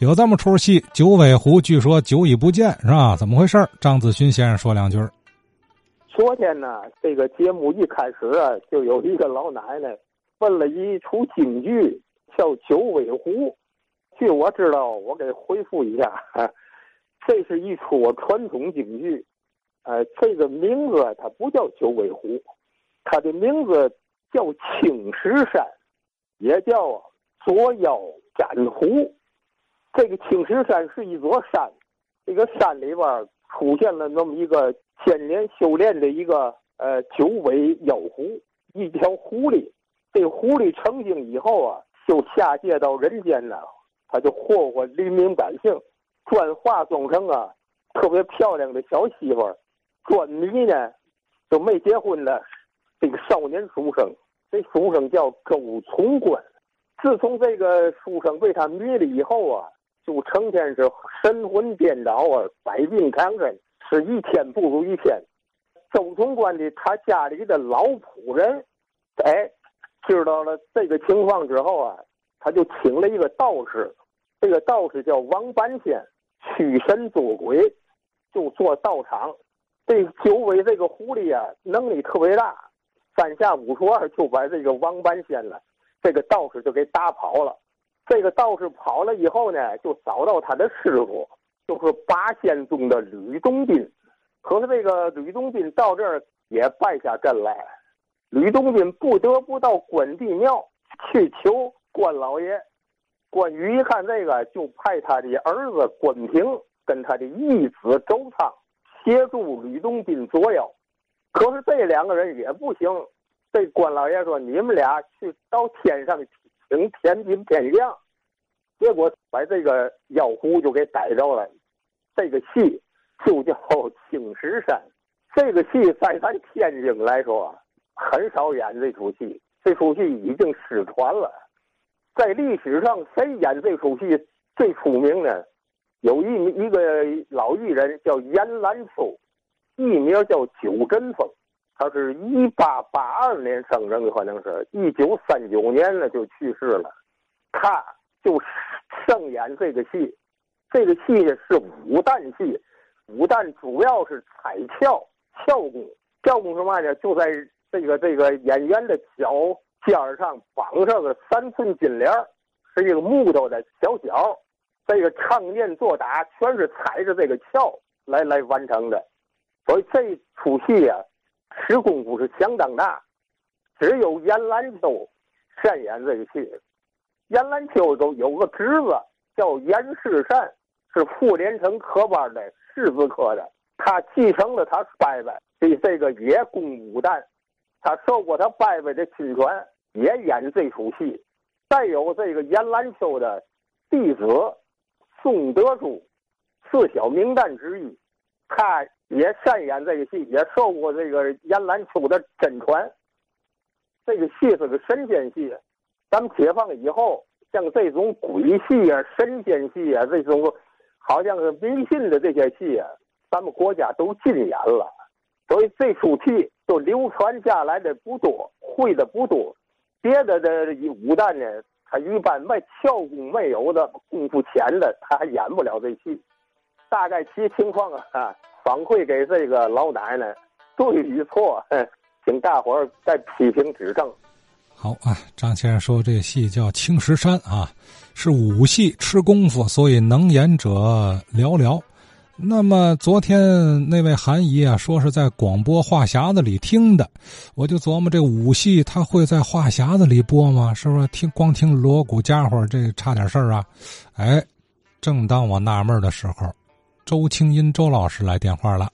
有这么出戏，九尾狐据说久已不见，是吧？怎么回事？张子勋先生说两句。昨天呢，这个节目一开始啊，就有一个老奶奶问了一出京剧，叫《九尾狐》。据我知道，我给回复一下，这是一出传统京剧。呃，这个名字它不叫九尾狐，它的名字叫青石山，也叫捉妖斩狐。这个青石山是一座山，这个山里边出现了那么一个千年修炼的一个呃九尾妖狐，一条狐狸。这狐狸成精以后啊，就下界到人间了，他就祸祸黎民百姓，转化妆成啊特别漂亮的小媳妇儿，专迷呢就没结婚的这个少年书生，这书生叫周从官。自从这个书生被他迷了以后啊。就成天是神魂颠倒啊，百病缠身，是一天不如一天。周总官的他家里的老仆人，哎，知道了这个情况之后啊，他就请了一个道士，这个道士叫王半仙，驱神捉鬼，就做道场。这九尾这个狐狸啊，能力特别大，三下五除二就把这个王半仙了，这个道士就给打跑了。这个道士跑了以后呢，就找到他的师傅，就是八仙中的吕洞宾。可是这个吕洞宾到这儿也败下阵来，吕洞宾不得不到关帝庙去求关老爷。关羽一看这个，就派他的儿子关平跟他的义子周仓协助吕洞宾捉妖。可是这两个人也不行，这关老爷说：“你们俩去到天上。”等天兵天亮，结果把这个妖狐就给逮着了。这个戏就叫青石山。这个戏在咱天津来说很少演这出戏，这出戏已经失传了。在历史上，谁演这出戏最出名呢？有一一个老艺人叫严兰秋，艺名叫九真风。他是一八八二年生人，可能是一九三九年呢就去世了。他就上演这个戏，这个戏是武旦戏，武旦主要是彩鞘鞘功，鞘功是嘛呢？就在这个这个演员的脚尖上绑上个三寸金莲是一个木头的小脚，这个唱念做打全是踩着这个鞘来来完成的，所以这出戏呀。吃功夫是相当大，只有严兰秋善演这个戏。严兰秋都有个侄子叫严世善，是傅连成科班的世子科的，他继承了他伯伯的这个也功武旦，他受过他伯伯的亲传，也演这出戏。再有这个严兰秋的弟子宋德珠，四小名旦之一，他。也擅演这个戏，也受过这个严兰秋的真传。这个戏是个神仙戏，咱们解放以后，像这种鬼戏啊、神仙戏啊，这种好像是迷信的这些戏啊，咱们国家都禁演了。所以这出戏就流传下来的不多，会的不多。别的的武旦呢，他一般没跳功没有的功夫浅的，他还演不了这戏。大概其情况啊。反馈给这个老奶奶，对与错，请大伙儿再批评指正。好啊，张先生说这戏叫《青石山》啊，是武戏，吃功夫，所以能演者寥寥。那么昨天那位韩姨啊，说是在广播话匣子里听的，我就琢磨这武戏他会在话匣子里播吗？是不是听光听锣鼓家伙，这差点事儿啊？哎，正当我纳闷的时候。周清音，周老师来电话了。